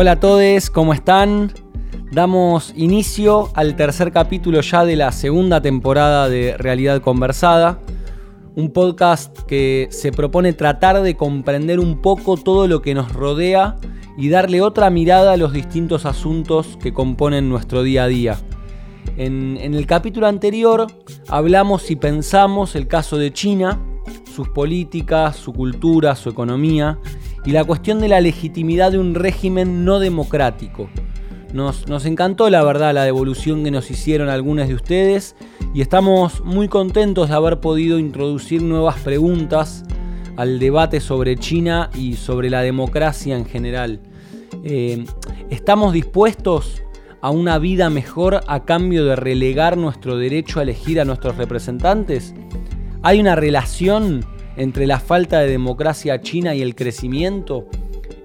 Hola a todos, ¿cómo están? Damos inicio al tercer capítulo ya de la segunda temporada de Realidad Conversada, un podcast que se propone tratar de comprender un poco todo lo que nos rodea y darle otra mirada a los distintos asuntos que componen nuestro día a día. En, en el capítulo anterior hablamos y pensamos el caso de China, sus políticas, su cultura, su economía y la cuestión de la legitimidad de un régimen no democrático. Nos, encantó la verdad la devolución que nos hicieron algunos de ustedes y estamos muy contentos de haber podido introducir nuevas preguntas al debate sobre China y sobre la democracia en general. Eh, ¿Estamos dispuestos a una vida mejor a cambio de relegar nuestro derecho a elegir a nuestros representantes? ¿Hay una relación entre la falta de democracia china y el crecimiento?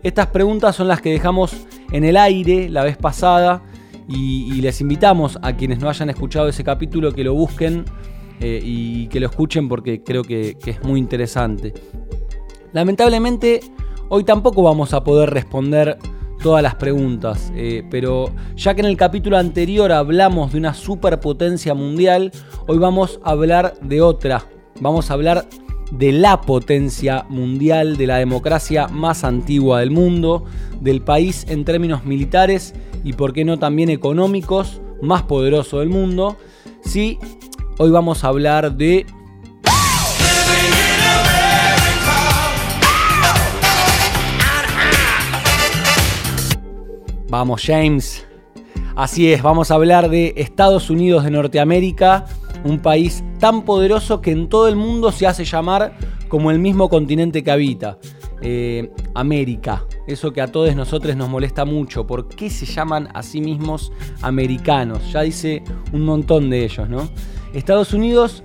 Estas preguntas son las que dejamos en el aire la vez pasada y, les invitamos a quienes no hayan escuchado ese capítulo que lo busquen eh, y que lo escuchen porque creo que, es muy interesante. Lamentablemente hoy tampoco vamos a poder responder todas las preguntas, eh, pero ya que en el capítulo anterior hablamos de una superpotencia mundial, hoy vamos a hablar de otra, vamos a hablar de la potencia mundial, de la democracia más antigua del mundo, del país en términos militares y por qué no también económicos más poderoso del mundo. Sí, hoy vamos a hablar de... Vamos James. Así es, vamos a hablar de Estados Unidos de Norteamérica un país tan poderoso que en todo el mundo se hace llamar como el mismo continente que habita, eh, América. Eso que a todos nosotros nos molesta mucho. ¿Por qué se llaman a sí mismos americanos? Ya dice un montón de ellos, ¿no? Estados Unidos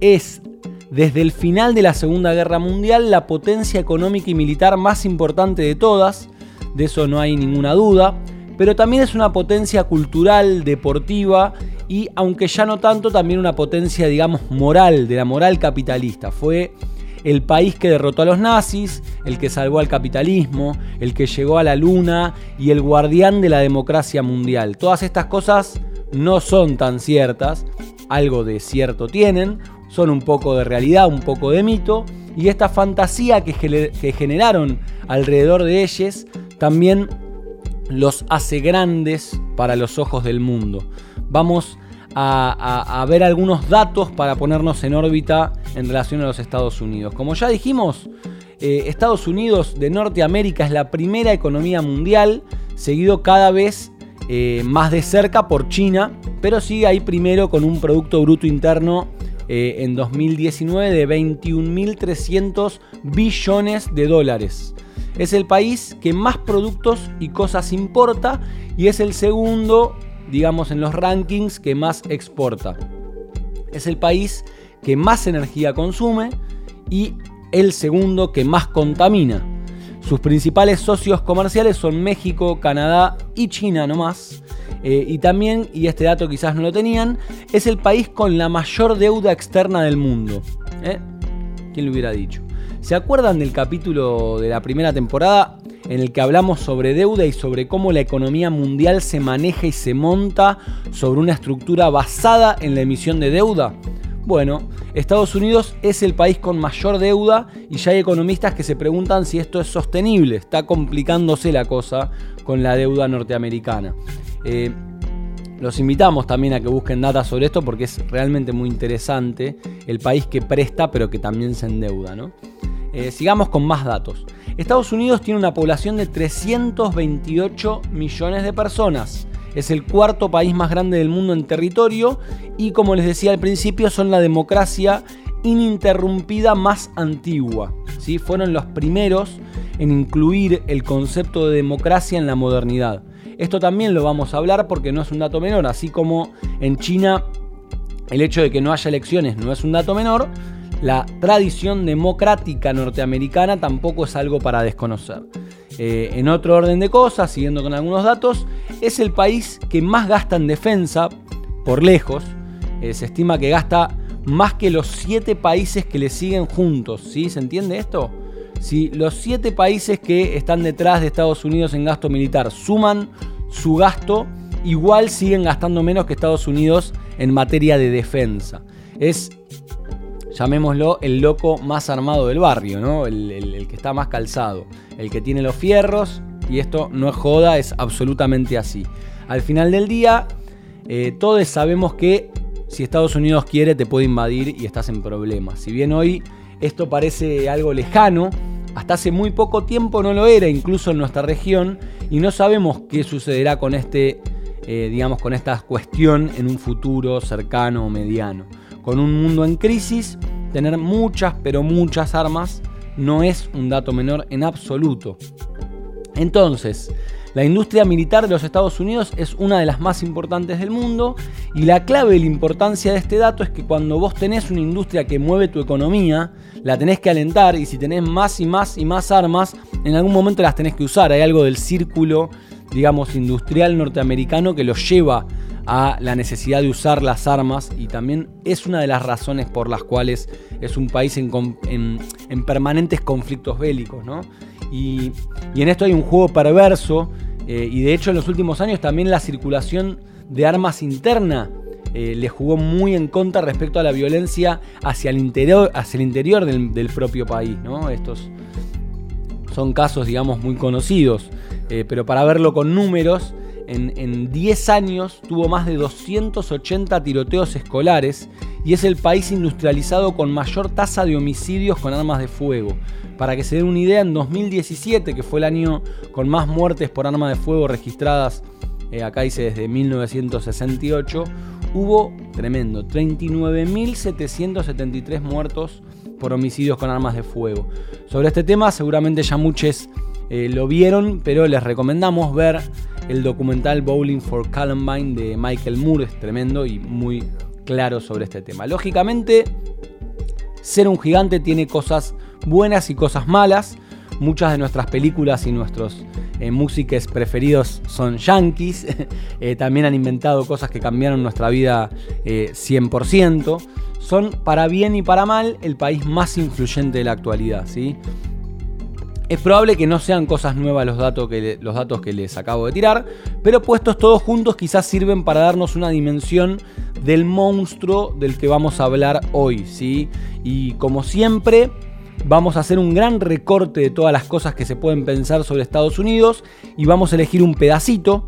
es, desde el final de la Segunda Guerra Mundial, la potencia económica y militar más importante de todas. De eso no hay ninguna duda. Pero también es una potencia cultural, deportiva y aunque ya no tanto, también una potencia, digamos, moral, de la moral capitalista. Fue el país que derrotó a los nazis, el que salvó al capitalismo, el que llegó a la luna y el guardián de la democracia mundial. Todas estas cosas no son tan ciertas, algo de cierto tienen, son un poco de realidad, un poco de mito, y esta fantasía que, generaron alrededor de ellos también los hace grandes para los ojos del mundo. Vamos a, ver algunos datos para ponernos en órbita en relación a los Estados Unidos. Como ya dijimos, eh, Estados Unidos de Norteamérica es la primera economía mundial, seguido cada vez eh, más de cerca por China, pero sigue ahí primero con un Producto Bruto Interno eh, en 2019 de 21.300 billones de dólares. Es el país que más productos y cosas importa y es el segundo digamos, en los rankings que más exporta. Es el país que más energía consume y el segundo que más contamina. Sus principales socios comerciales son México, Canadá y China nomás. Eh, y también, y este dato quizás no lo tenían, es el país con la mayor deuda externa del mundo. ¿Eh? ¿Quién lo hubiera dicho? ¿Se acuerdan del capítulo de la primera temporada en el que hablamos sobre deuda y sobre cómo la economía mundial se maneja y se monta sobre una estructura basada en la emisión de deuda? Bueno, Estados Unidos es el país con mayor deuda y ya hay economistas que se preguntan si esto es sostenible. Está complicándose la cosa con la deuda norteamericana. Eh, los invitamos también a que busquen datos sobre esto porque es realmente muy interesante el país que presta pero que también se endeuda. ¿no? Eh, sigamos con más datos. Estados Unidos tiene una población de 328 millones de personas. Es el cuarto país más grande del mundo en territorio y como les decía al principio son la democracia ininterrumpida más antigua. ¿sí? Fueron los primeros en incluir el concepto de democracia en la modernidad. Esto también lo vamos a hablar porque no es un dato menor, así como en China el hecho de que no haya elecciones no es un dato menor, la tradición democrática norteamericana tampoco es algo para desconocer. Eh, en otro orden de cosas, siguiendo con algunos datos, es el país que más gasta en defensa, por lejos. Eh, se estima que gasta más que los siete países que le siguen juntos. ¿sí? ¿Se entiende esto? si los siete países que están detrás de Estados Unidos en gasto militar suman su gasto, igual siguen gastando menos que Estados Unidos en materia de defensa. Es, llamémoslo, el loco más armado del barrio, ¿no? el, que está más calzado, el que tiene los fierros, y esto no es joda, es absolutamente así. Al final del día, eh, todos sabemos que si Estados Unidos quiere te puede invadir y estás en problemas. Si bien hoy esto parece algo lejano, hasta hace muy poco tiempo no lo era, incluso en nuestra región, y no sabemos qué sucederá con este, eh, digamos, con esta cuestión en un futuro cercano o mediano. Con un mundo en crisis, tener muchas, pero muchas armas no es un dato menor en absoluto. Entonces, la industria militar de los Estados Unidos es una de las más importantes del mundo y la clave y la importancia de este dato es que cuando vos tenés una industria que mueve tu economía, la tenés que alentar y si tenés más y más y más armas, en algún momento las tenés que usar. Hay algo del círculo, digamos, industrial norteamericano que los lleva a la necesidad de usar las armas y también es una de las razones por las cuales es un país en, permanentes conflictos bélicos. ¿no? Y, en esto hay un juego perverso eh, y de hecho en los últimos años también la circulación de armas interna eh, le jugó muy en contra respecto a la violencia hacia el interior, hacia el interior del, propio país. ¿no? Estos son casos, digamos, muy conocidos, eh, pero para verlo con números, en, 10 años tuvo más de 280 tiroteos escolares y es el país industrializado con mayor tasa de homicidios con armas de fuego. Para que se den una idea, en 2017, que fue el año con más muertes por arma de fuego registradas, eh, acá dice desde 1968, hubo, tremendo, 39.773 muertos por homicidios con armas de fuego. Sobre este tema seguramente ya muchos eh, lo vieron, pero les recomendamos ver el documental Bowling for Columbine de Michael Moore, es tremendo y muy claro sobre este tema. Lógicamente, ser un gigante tiene cosas buenas y cosas malas. Muchas de nuestras películas y nuestros eh, músicos preferidos son yankees. Eh, también han inventado cosas que cambiaron nuestra vida 100%. Son para bien y para mal el país más influyente de la actualidad. ¿sí? Es probable que no sean cosas nuevas los datos, que, los datos que les acabo de tirar, pero puestos todos juntos quizás sirven para darnos una dimensión del monstruo del que vamos a hablar hoy, ¿sí? Y como siempre, vamos a hacer un gran recorte de todas las cosas que se pueden pensar sobre Estados Unidos y vamos a elegir un pedacito,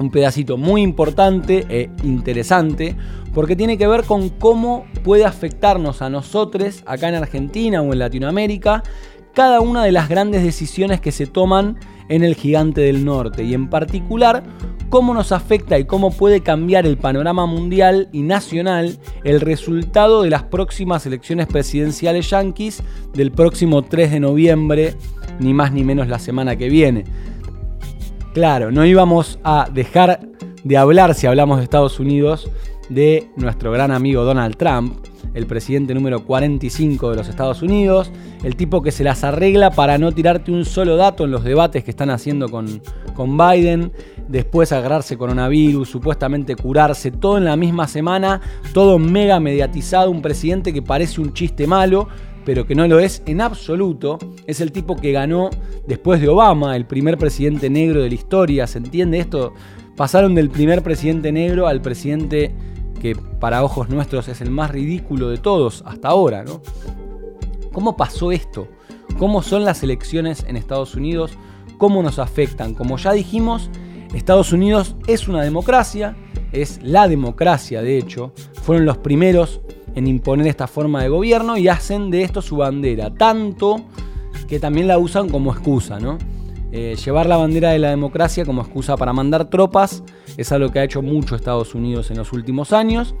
un pedacito muy importante e interesante, porque tiene que ver con cómo puede afectarnos a nosotros acá en Argentina o en Latinoamérica cada una de las grandes decisiones que se toman en el gigante del norte y en particular cómo nos afecta y cómo puede cambiar el panorama mundial y nacional el resultado de las próximas elecciones presidenciales yanquis del próximo 3 de noviembre, ni más ni menos la semana que viene. Claro, no íbamos a dejar de hablar si hablamos de Estados Unidos de nuestro gran amigo Donald Trump, el presidente número 45 de los Estados Unidos, el tipo que se las arregla para no tirarte un solo dato en los debates que están haciendo con, con Biden, después agarrarse coronavirus, supuestamente curarse, todo en la misma semana, todo mega mediatizado, un presidente que parece un chiste malo, pero que no lo es en absoluto. Es el tipo que ganó después de Obama, el primer presidente negro de la historia, ¿se entiende esto? Pasaron del primer presidente negro al presidente que para ojos nuestros es el más ridículo de todos hasta ahora, ¿no? ¿Cómo pasó esto? ¿Cómo son las elecciones en Estados Unidos? ¿Cómo nos afectan? Como ya dijimos, Estados Unidos es una democracia, es la democracia de hecho, fueron los primeros en imponer esta forma de gobierno y hacen de esto su bandera, tanto que también la usan como excusa, ¿no? Eh, llevar la bandera de la democracia como excusa para mandar tropas es algo que ha hecho mucho Estados Unidos en los últimos años.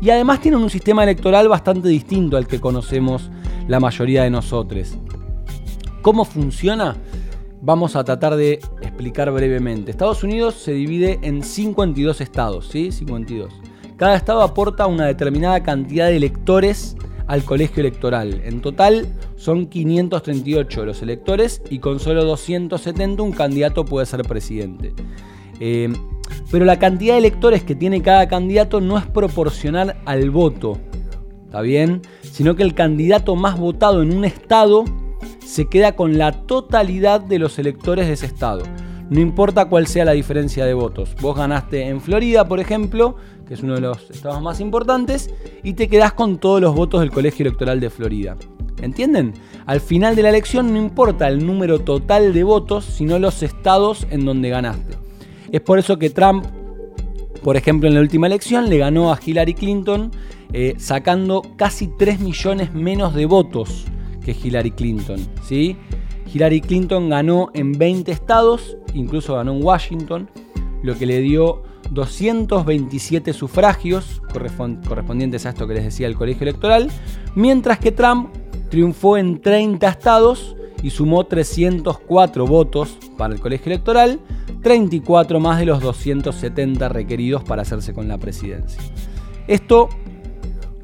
Y además tienen un sistema electoral bastante distinto al que conocemos la mayoría de nosotros. ¿Cómo funciona? Vamos a tratar de explicar brevemente. Estados Unidos se divide en 52 estados, ¿sí? 52. Cada estado aporta una determinada cantidad de electores al colegio electoral. En total son 538 los electores y con solo 270 un candidato puede ser presidente. Eh, pero la cantidad de electores que tiene cada candidato no es proporcional al voto, ¿está bien? Sino que el candidato más votado en un estado se queda con la totalidad de los electores de ese estado. No importa cuál sea la diferencia de votos. Vos ganaste en Florida, por ejemplo, que es uno de los estados más importantes, y te quedás con todos los votos del colegio electoral de Florida. ¿Entienden? Al final de la elección no importa el número total de votos, sino los estados en donde ganaste. Es por eso que Trump, por ejemplo, en la última elección le ganó a Hillary Clinton eh, sacando casi 3 millones menos de votos que Hillary Clinton. ¿sí? Hillary Clinton ganó en 20 estados, incluso ganó en Washington, lo que le dio 227 sufragios correspondientes a esto que les decía el colegio electoral, mientras que Trump triunfó en 30 estados y sumó 304 votos para el colegio electoral, 34 más de los 270 requeridos para hacerse con la presidencia. Esto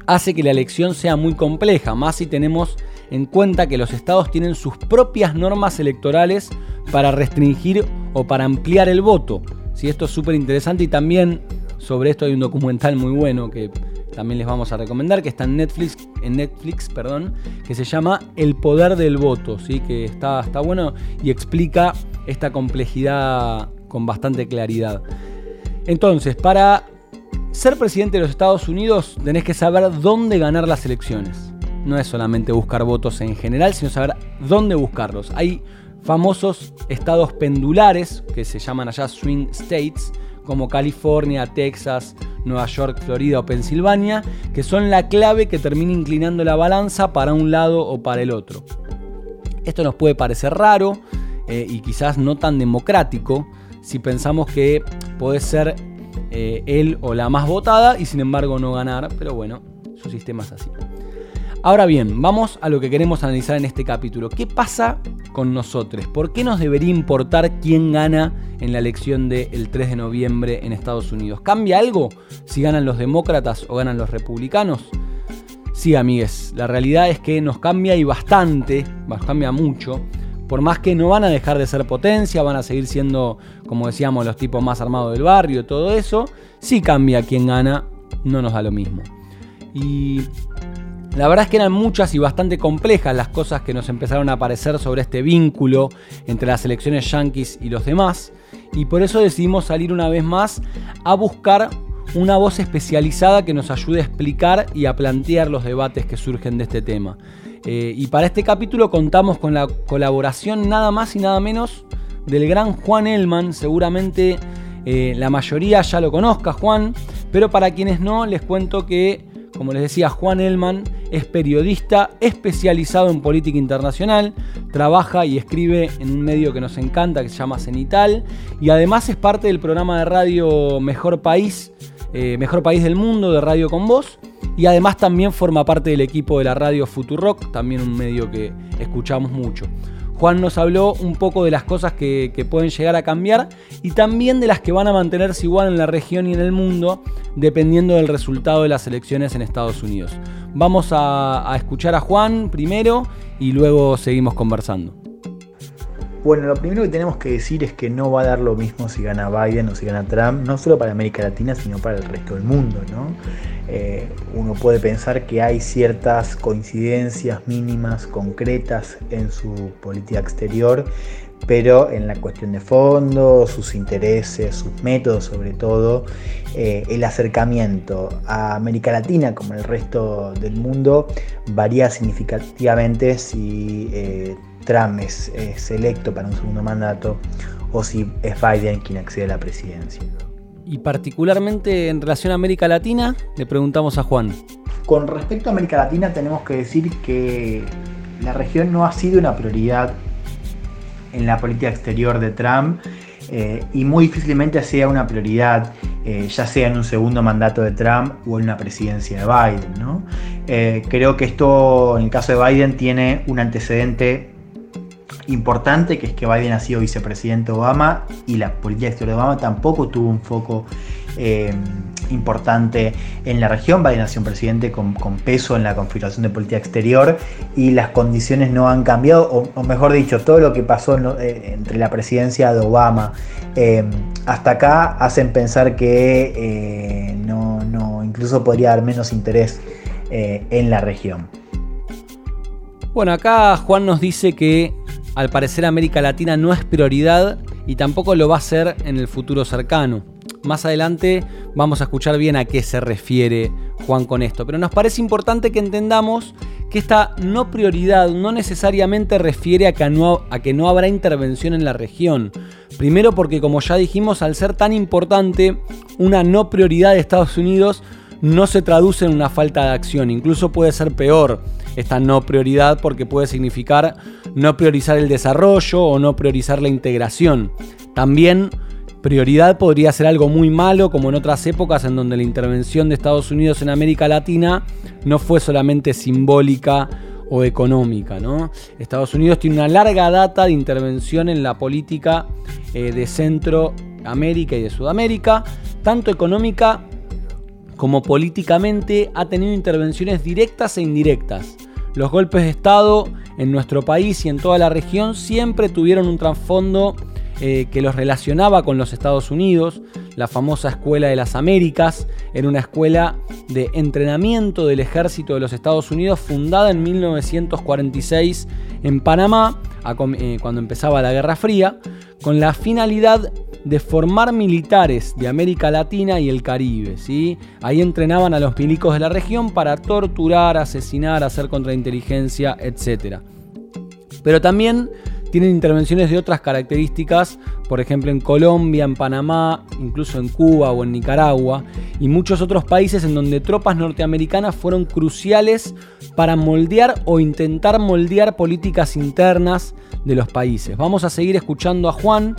hace que la elección sea muy compleja, más si tenemos en cuenta que los estados tienen sus propias normas electorales para restringir o para ampliar el voto. Si esto es súper interesante y también sobre esto hay un documental muy bueno que también les vamos a recomendar, que está en Netflix, en Netflix perdón, que se llama El poder del voto, ¿sí? que está, está bueno y explica esta complejidad con bastante claridad. Entonces, para ser presidente de los Estados Unidos tenés que saber dónde ganar las elecciones. No es solamente buscar votos en general, sino saber dónde buscarlos. Hay famosos estados pendulares, que se llaman allá swing states, como California, Texas, Nueva York, Florida o Pensilvania, que son la clave que termina inclinando la balanza para un lado o para el otro. Esto nos puede parecer raro eh, y quizás no tan democrático si pensamos que puede ser eh, él o la más votada y sin embargo no ganar, pero bueno, su sistema es así. Ahora bien, vamos a lo que queremos analizar en este capítulo. ¿Qué pasa con nosotros? ¿Por qué nos debería importar quién gana en la elección del 3 de noviembre en Estados Unidos? ¿Cambia algo si ganan los demócratas o ganan los republicanos? Sí, amigues, la realidad es que nos cambia y bastante, nos cambia mucho. Por más que no van a dejar de ser potencia, van a seguir siendo, como decíamos, los tipos más armados del barrio, todo eso, sí cambia quién gana, no nos da lo mismo. Y la verdad es que eran muchas y bastante complejas las cosas que nos empezaron a aparecer sobre este vínculo entre las elecciones yanquis y los demás, y por eso decidimos salir una vez más a buscar una voz especializada que nos ayude a explicar y a plantear los debates que surgen de este tema. Eh, y para este capítulo contamos con la colaboración nada más y nada menos del gran Juan Elman, seguramente eh, la mayoría ya lo conozca Juan, pero para quienes no les cuento que como les decía, Juan Elman es periodista especializado en política internacional, trabaja y escribe en un medio que nos encanta que se llama Cenital y además es parte del programa de radio Mejor País, eh, Mejor País del Mundo de Radio con Voz y además también forma parte del equipo de la radio Futurock, también un medio que escuchamos mucho. Juan nos habló un poco de las cosas que, pueden llegar a cambiar y también de las que van a mantenerse igual en la región y en el mundo, dependiendo del resultado de las elecciones en Estados Unidos. Vamos a, escuchar a Juan primero y luego seguimos conversando. Bueno, lo primero que tenemos que decir es que no va a dar lo mismo si gana Biden o si gana Trump, no solo para América Latina, sino para el resto del mundo. ¿no? Eh, uno puede pensar que hay ciertas coincidencias mínimas, concretas en su política exterior, pero en la cuestión de fondo, sus intereses, sus métodos sobre todo, eh, el acercamiento a América Latina como el resto del mundo varía significativamente si eh, Trump es, electo para un segundo mandato o si es Biden quien accede a la presidencia. Y particularmente en relación a América Latina, le preguntamos a Juan. Con respecto a América Latina tenemos que decir que la región no ha sido una prioridad en la política exterior de Trump eh, y muy difícilmente sea una prioridad eh, ya sea en un segundo mandato de Trump o en una presidencia de Biden. Eh, creo que esto en el caso de Biden tiene un antecedente importante, que es que Biden ha sido vicepresidente Obama y la política exterior de Obama tampoco tuvo un foco eh, importante en la región. Biden ha sido un presidente con, peso en la configuración de política exterior y las condiciones no han cambiado, o, mejor dicho, todo lo que pasó eh, entre la presidencia de Obama eh, hasta acá hacen pensar que no, no, incluso podría haber menos interés en la región. Bueno, acá Juan nos dice que al parecer América Latina no es prioridad y tampoco lo va a ser en el futuro cercano. Más adelante vamos a escuchar bien a qué se refiere Juan con esto, pero nos parece importante que entendamos que esta no prioridad no necesariamente refiere a que no, a que no habrá intervención en la región. Primero porque como ya dijimos, al ser tan importante, una no prioridad de Estados Unidos no se traduce en una falta de acción, incluso puede ser peor esta no prioridad porque puede significar no priorizar el desarrollo o no priorizar la integración. También prioridad podría ser algo muy malo como en otras épocas en donde la intervención de Estados Unidos en América Latina no fue solamente simbólica o económica. Estados Unidos tiene una larga data de intervención en la política eh, de Centroamérica y de Sudamérica, tanto económica como políticamente ha tenido intervenciones directas e indirectas. Los golpes de Estado en nuestro país y en toda la región siempre tuvieron un trasfondo eh, que los relacionaba con los Estados Unidos. La famosa Escuela de las Américas era una escuela de entrenamiento del ejército de los Estados Unidos fundada en 1946 en Panamá, eh, cuando empezaba la Guerra Fría, con la finalidad de formar militares de América Latina y el Caribe. ¿sí? Ahí entrenaban a los milicos de la región para torturar, asesinar, hacer contrainteligencia, etc. Pero también tienen intervenciones de otras características, por ejemplo en Colombia, en Panamá, incluso en Cuba o en Nicaragua, y muchos otros países en donde tropas norteamericanas fueron cruciales para moldear o intentar moldear políticas internas de los países. Vamos a seguir escuchando a Juan,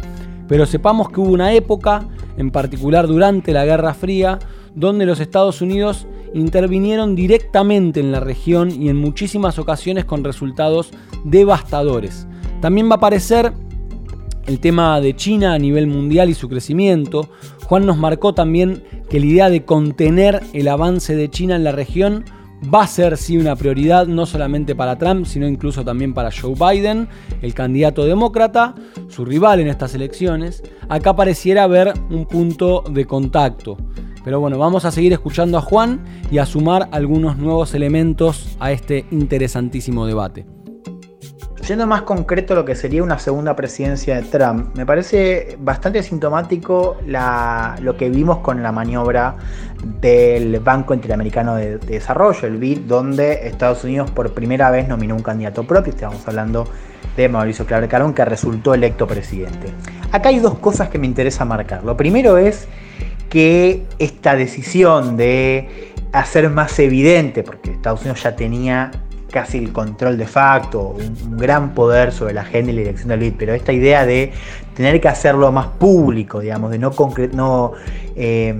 pero sepamos que hubo una época, en particular durante la Guerra Fría, donde los Estados Unidos intervinieron directamente en la región y en muchísimas ocasiones con resultados devastadores. También va a aparecer el tema de China a nivel mundial y su crecimiento. Juan nos marcó también que la idea de contener el avance de China en la región va a ser sí una prioridad, no solamente para Trump, sino incluso también para Joe Biden, el candidato demócrata, su rival en estas elecciones. Acá pareciera haber un punto de contacto. Pero bueno, vamos a seguir escuchando a Juan y a sumar algunos nuevos elementos a este interesantísimo debate. Siendo más concreto lo que sería una segunda presidencia de Trump, me parece bastante sintomático lo que vimos con la maniobra del Banco Interamericano de, Desarrollo, el BID, donde Estados Unidos por primera vez nominó un candidato propio, estamos hablando de Mauricio Claver Carón, que resultó electo presidente. Acá hay dos cosas que me interesa marcar. Lo primero es que esta decisión de hacer más evidente, porque Estados Unidos ya tenía casi el control de facto, un, gran poder sobre la agenda y la dirección del BID, pero esta idea de tener que hacerlo más público, digamos, de no, no eh,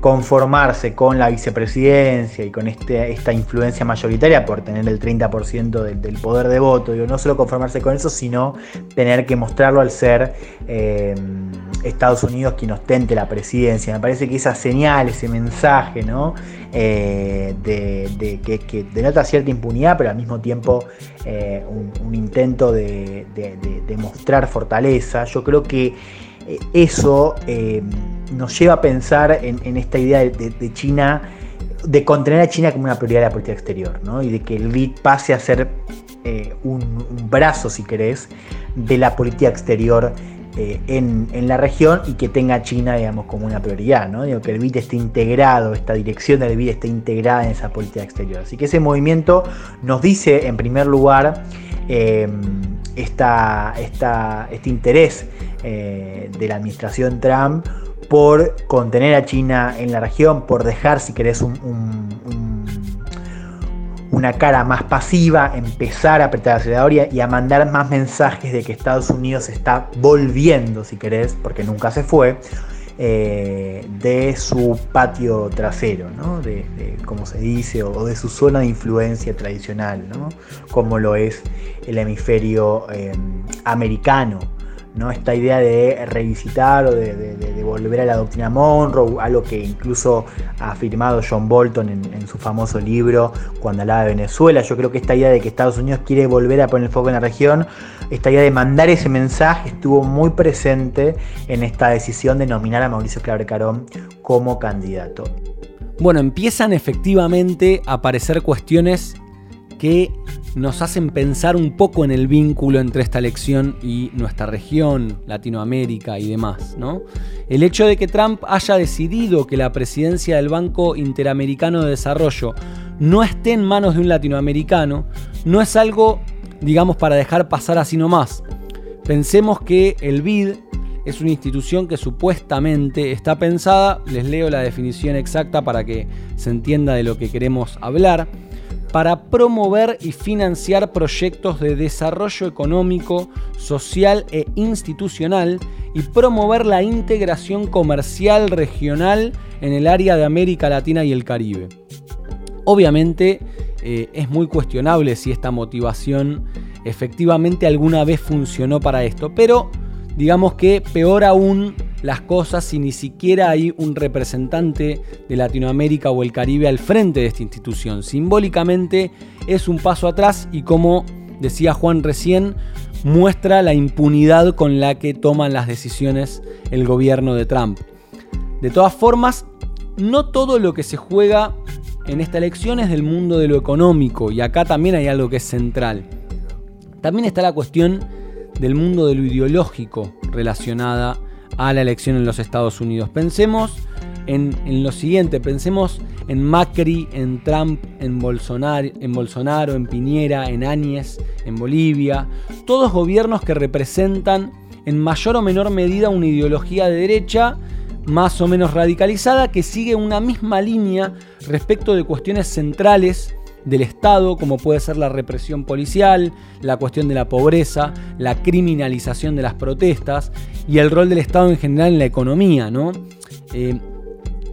conformarse con la vicepresidencia y con este, esta influencia mayoritaria por tener el 30% del, poder de voto, digo, no solo conformarse con eso, sino tener que mostrarlo al ser eh, Estados Unidos quien ostente la presidencia. Me parece que esa señal, ese mensaje, ¿no? Eh, de, que, denota cierta impunidad, pero al mismo tiempo eh, un, intento de, mostrar fortaleza, yo creo que eso nos lleva a pensar en, esta idea de, China, de contener a China como una prioridad de la política exterior, ¿no? y de que el BID pase a ser eh, un, brazo, si querés, de la política exterior eh, en, la región y que tenga China, digamos, como una prioridad, ¿no? Digo, que el BID esté integrado, esta dirección del BID esté integrada en esa política exterior. Así que ese movimiento nos dice, en primer lugar, eh, esta, este interés de la administración Trump por contener a China en la región, por dejar, si querés, una cara más pasiva, empezar a apretar el acelerador y a, mandar más mensajes de que Estados Unidos está volviendo, si querés, porque nunca se fue, eh, de su patio trasero, de, como se dice, o, de su zona de influencia tradicional, como lo es el hemisferio eh, americano. ¿No? Esta idea de revisitar o de, volver a la doctrina Monroe, algo que incluso ha afirmado John Bolton en, su famoso libro cuando hablaba de Venezuela. Yo creo que esta idea de que Estados Unidos quiere volver a poner el foco en la región, esta idea de mandar ese mensaje estuvo muy presente en esta decisión de nominar a Mauricio Claver Carón como candidato. Bueno, empiezan efectivamente a aparecer cuestiones que nos hacen pensar un poco en el vínculo entre esta elección y nuestra región, Latinoamérica y demás. ¿no? El hecho de que Trump haya decidido que la presidencia del Banco Interamericano de Desarrollo no esté en manos de un latinoamericano no es algo, digamos, para dejar pasar así nomás. Pensemos que el BID es una institución que supuestamente está pensada, les leo la definición exacta para que se entienda de lo que queremos hablar para promover y financiar proyectos de desarrollo económico, social e institucional y promover la integración comercial regional en el área de América Latina y el Caribe. Obviamente eh, es muy cuestionable si esta motivación efectivamente alguna vez funcionó para esto, pero digamos que peor aún las cosas si ni siquiera hay un representante de Latinoamérica o el Caribe al frente de esta institución. Simbólicamente es un paso atrás y como decía Juan recién, muestra la impunidad con la que toman las decisiones el gobierno de Trump. De todas formas, no todo lo que se juega en esta elección es del mundo de lo económico y acá también hay algo que es central. También está la cuestión del mundo de lo ideológico relacionada a la elección en los Estados Unidos. Pensemos en, lo siguiente, pensemos en Macri, en Trump, en Bolsonaro, en Bolsonaro, en Piñera, en Áñez, en Bolivia, todos gobiernos que representan en mayor o menor medida una ideología de derecha más o menos radicalizada que sigue una misma línea respecto de cuestiones centrales del Estado, como puede ser la represión policial, la cuestión de la pobreza, la criminalización de las protestas y el rol del Estado en general en la economía, ¿no? Eh,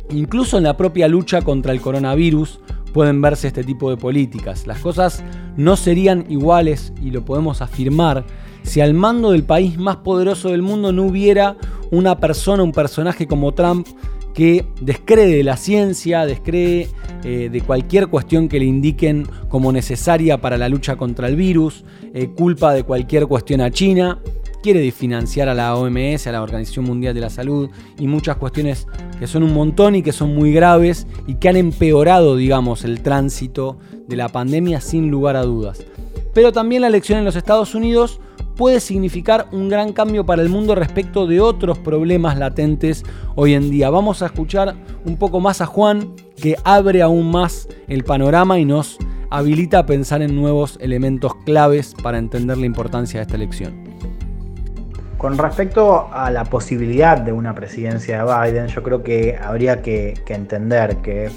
incluso en la propia lucha contra el coronavirus pueden verse este tipo de políticas. Las cosas no serían iguales, y lo podemos afirmar, si al mando del país más poderoso del mundo no hubiera una persona, un personaje como Trump, que descree de la ciencia, descree eh, de cualquier cuestión que le indiquen como necesaria para la lucha contra el virus, eh, culpa de cualquier cuestión a China, quiere financiar a la OMS, a la Organización Mundial de la Salud, y muchas cuestiones que son un montón y que son muy graves y que han empeorado, digamos, el tránsito de la pandemia sin lugar a dudas. Pero también la elección en los Estados Unidos puede significar un gran cambio para el mundo respecto de otros problemas latentes hoy en día. Vamos a escuchar un poco más a Juan, que abre aún más el panorama y nos habilita a pensar en nuevos elementos claves para entender la importancia de esta elección. Con respecto a la posibilidad de una presidencia de Biden, yo creo que habría que, entender que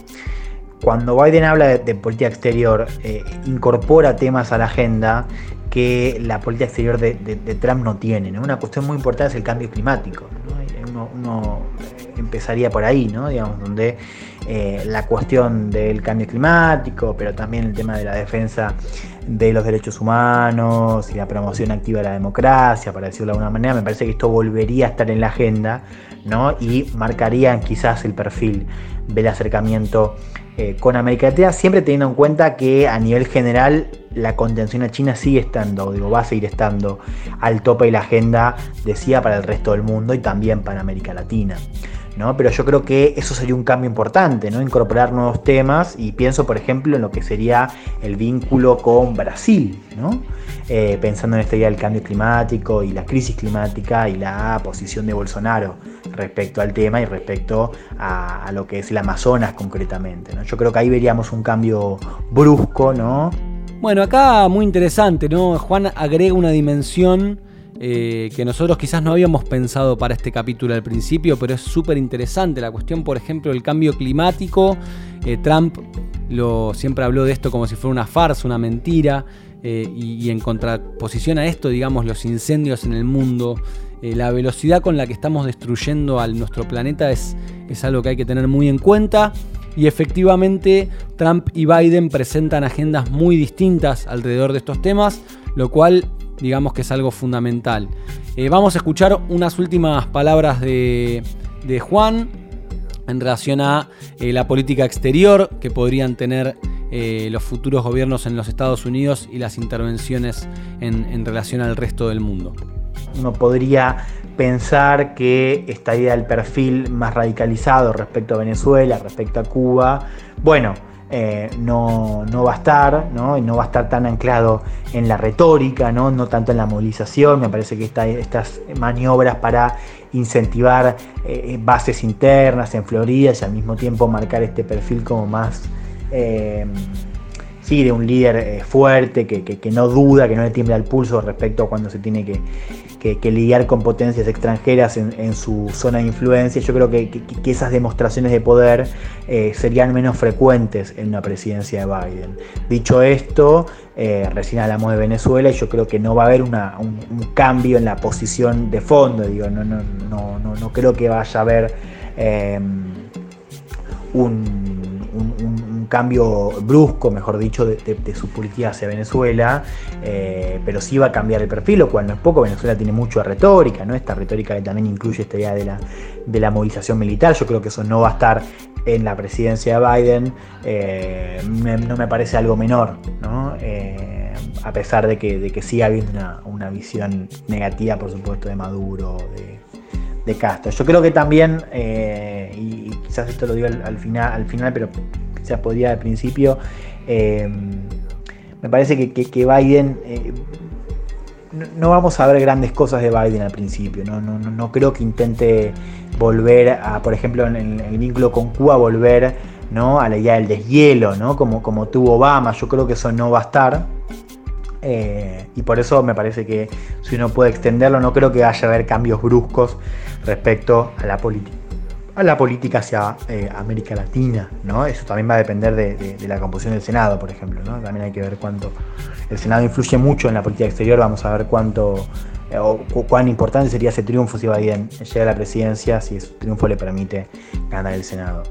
cuando Biden habla de, política exterior, eh, incorpora temas a la agenda que la política exterior de, Trump no tiene. Una cuestión muy importante es el cambio climático. Uno, empezaría por ahí, ¿no? Digamos, donde eh, la cuestión del cambio climático, pero también el tema de la defensa de los derechos humanos y la promoción activa de la democracia, para decirlo de alguna manera, me parece que esto volvería a estar en la agenda ¿no? y marcaría quizás el perfil del acercamiento eh, con América Latina, siempre teniendo en cuenta que a nivel general la contención a China sigue estando, digo, va a seguir estando al tope de la agenda, decía, para el resto del mundo y también para América Latina. ¿No? Pero yo creo que eso sería un cambio importante, ¿no? Incorporar nuevos temas y pienso, por ejemplo, en lo que sería el vínculo con Brasil, ¿no? Eh, pensando en esta idea del cambio climático y la crisis climática y la posición de Bolsonaro respecto al tema y respecto a, lo que es el Amazonas concretamente. ¿no? Yo creo que ahí veríamos un cambio brusco, ¿no? Bueno, acá muy interesante, ¿no? Juan agrega una dimensión eh, que nosotros quizás no habíamos pensado para este capítulo al principio, pero es súper interesante. La cuestión, por ejemplo, del cambio climático. Eh, Trump lo, siempre habló de esto como si fuera una farsa, una mentira. Eh, y, en contraposición a esto, digamos, los incendios en el mundo, la velocidad con la que estamos destruyendo a nuestro planeta es, es algo que hay que tener muy en cuenta. Y efectivamente Trump y Biden presentan agendas muy distintas alrededor de estos temas, lo cual digamos que es algo fundamental. Eh, vamos a escuchar unas últimas palabras de, Juan en relación a eh, la política exterior que podrían tener eh, los futuros gobiernos en los Estados Unidos y las intervenciones en relación al resto del mundo. Uno podría pensar que esta idea del perfil más radicalizado respecto a Venezuela, respecto a Cuba, bueno, eh, no, va a estar, ¿no? No va a estar tan anclado en la retórica, ¿no? No tanto en la movilización. Me parece que estas maniobras para incentivar eh, bases internas en Florida y al mismo tiempo marcar este perfil como más sí, de un líder eh, fuerte, que, no duda, que no le tiembla el pulso respecto a cuando se tiene que, lidiar con potencias extranjeras en, su zona de influencia. Yo creo que, esas demostraciones de poder eh, serían menos frecuentes en una presidencia de Biden. Dicho esto, eh, recién hablamos de Venezuela y yo creo que no va a haber un, cambio en la posición de fondo. Digo, no, no, no, no, creo que vaya a haber un cambio brusco, mejor dicho, de, su política hacia Venezuela, eh, pero sí va a cambiar el perfil, lo cual no es poco. Venezuela tiene mucha retórica, ¿no? Esta retórica que también incluye esta idea de la, de la movilización militar. Yo creo que eso no va a estar en la presidencia de Biden. Eh, no me parece algo menor, ¿no? Eh, a pesar de que, de que siga habiendo una, visión negativa, por supuesto, de Maduro, de, Castro. Yo creo que también, y, quizás esto lo digo al, final, al final, pero se podía al principio. Eh, me parece que, Biden. Eh, no, vamos a ver grandes cosas de Biden al principio. No, no, creo que intente volver a, por ejemplo, en el, vínculo con Cuba, volver ¿no? a la idea del deshielo, ¿no? como, como tuvo Obama. Yo creo que eso no va a estar. Eh, y por eso me parece que si uno puede extenderlo, no creo que vaya a haber cambios bruscos respecto a la política a la política hacia eh, América Latina, ¿no? Eso también va a depender de, la composición del Senado, por ejemplo, ¿no? También hay que ver cuánto. El Senado influye mucho en la política exterior, vamos a ver cuánto. Eh, o cuán importante sería ese triunfo si Biden llega a la presidencia, si ese triunfo le permite ganar el Senado.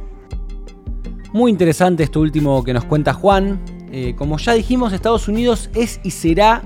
Muy interesante esto último que nos cuenta Juan. Eh, como ya dijimos, Estados Unidos es y será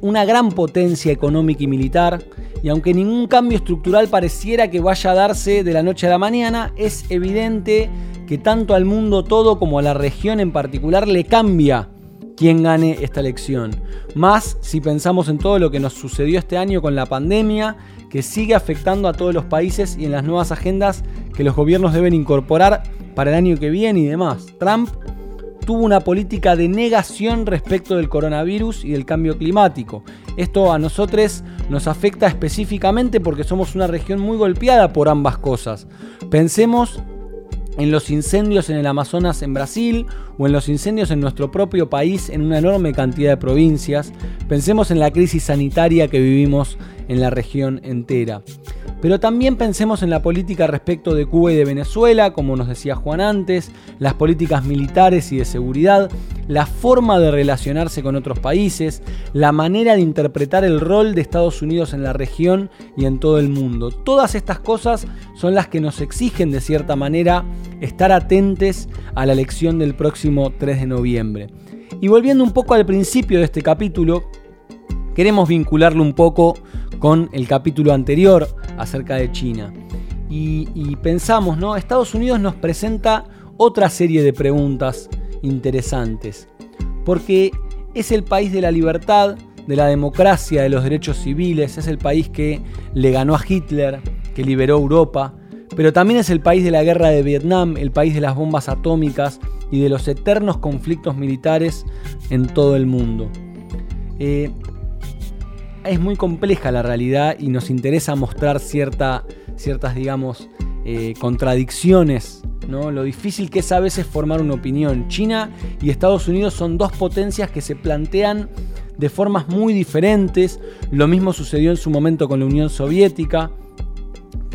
una gran potencia económica y militar y aunque ningún cambio estructural pareciera que vaya a darse de la noche a la mañana, es evidente que tanto al mundo todo como a la región en particular le cambia quién gane esta elección. Más si pensamos en todo lo que nos sucedió este año con la pandemia, que sigue afectando a todos los países y en las nuevas agendas que los gobiernos deben incorporar para el año que viene y demás. Trump tuvo una política de negación respecto del coronavirus y del cambio climático. Esto a nosotros nos afecta específicamente porque somos una región muy golpeada por ambas cosas. Pensemos en los incendios en el Amazonas en Brasil o en los incendios en nuestro propio país en una enorme cantidad de provincias. Pensemos en la crisis sanitaria que vivimos en la región entera. Pero también pensemos en la política respecto de Cuba y de Venezuela, como nos decía Juan antes, las políticas militares y de seguridad, la forma de relacionarse con otros países, la manera de interpretar el rol de Estados Unidos en la región y en todo el mundo. Todas estas cosas son las que nos exigen de cierta manera estar atentes a la elección del próximo 3 de noviembre. Y volviendo un poco al principio de este capítulo, queremos vincularlo un poco con el capítulo anterior acerca de China. Y, pensamos, ¿no? Estados Unidos nos presenta otra serie de preguntas interesantes. Porque es el país de la libertad, de la democracia, de los derechos civiles, es el país que le ganó a Hitler, que liberó Europa, pero también es el país de la guerra de Vietnam, el país de las bombas atómicas y de los eternos conflictos militares en todo el mundo. Eh, es muy compleja la realidad y nos interesa mostrar cierta, ciertas, digamos, eh, contradicciones, ¿no? lo difícil que es a veces formar una opinión. China y Estados Unidos son dos potencias que se plantean de formas muy diferentes. Lo mismo sucedió en su momento con la Unión Soviética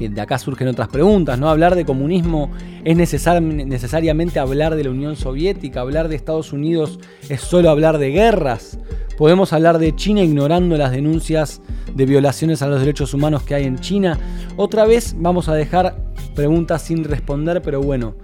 de acá surgen otras preguntas, ¿no? Hablar de comunismo es necesariamente hablar de la Unión Soviética, hablar de Estados Unidos es solo hablar de guerras. Podemos hablar de China ignorando las denuncias de violaciones a los derechos humanos que hay en China. Otra vez vamos a dejar preguntas sin responder, pero bueno,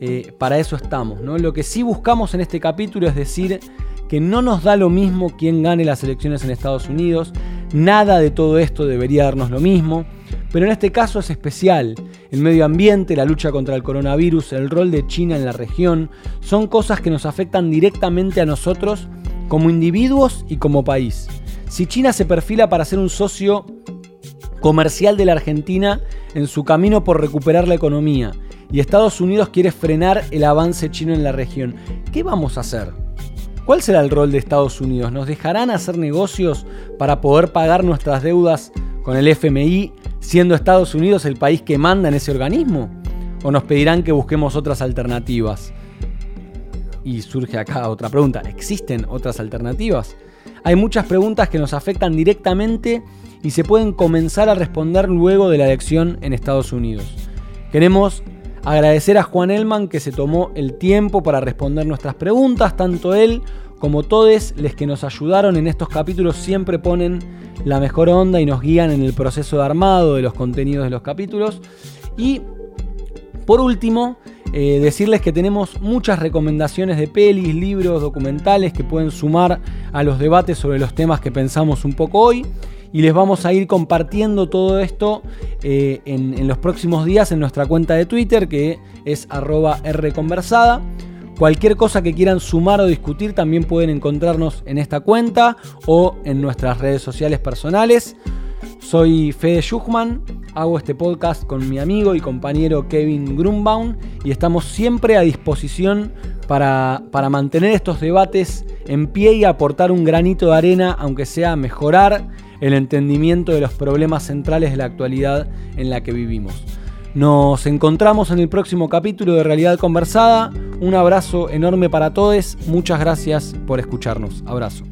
eh, para eso estamos. ¿no? Lo que sí buscamos en este capítulo es decir que no nos da lo mismo quién gane las elecciones en Estados Unidos. Nada de todo esto debería darnos lo mismo. Pero en este caso es especial. El medio ambiente, la lucha contra el coronavirus, el rol de China en la región, son cosas que nos afectan directamente a nosotros como individuos y como país. Si China se perfila para ser un socio comercial de la Argentina en su camino por recuperar la economía, y Estados Unidos quiere frenar el avance chino en la región. ¿Qué vamos a hacer? ¿Cuál será el rol de Estados Unidos? ¿Nos dejarán hacer negocios para poder pagar nuestras deudas con el FMI, siendo Estados Unidos el país que manda en ese organismo? ¿O nos pedirán que busquemos otras alternativas? Y surge acá otra pregunta, ¿existen otras alternativas? Hay muchas preguntas que nos afectan directamente y se pueden comenzar a responder luego de la elección en Estados Unidos. Queremos agradecer a Juan Elman que se tomó el tiempo para responder nuestras preguntas, tanto él como todos los que nos ayudaron en estos capítulos siempre ponen la mejor onda y nos guían en el proceso de armado de los contenidos de los capítulos. Y por último, eh, decirles que tenemos muchas recomendaciones de pelis, libros, documentales que pueden sumar a los debates sobre los temas que pensamos un poco hoy. Y les vamos a ir compartiendo todo esto eh, en, en, los próximos días en nuestra cuenta de Twitter que es arroba rconversada. Cualquier cosa que quieran sumar o discutir también pueden encontrarnos en esta cuenta o en nuestras redes sociales personales. Soy Fede Schuchman, hago este podcast con mi amigo y compañero Kevin Grunbaum y estamos siempre a disposición para, para, mantener estos debates en pie y aportar un granito de arena, aunque sea mejorar el entendimiento de los problemas centrales de la actualidad en la que vivimos. Nos encontramos en el próximo capítulo de Realidad Conversada. Un abrazo enorme para todos. Muchas gracias por escucharnos. Abrazo.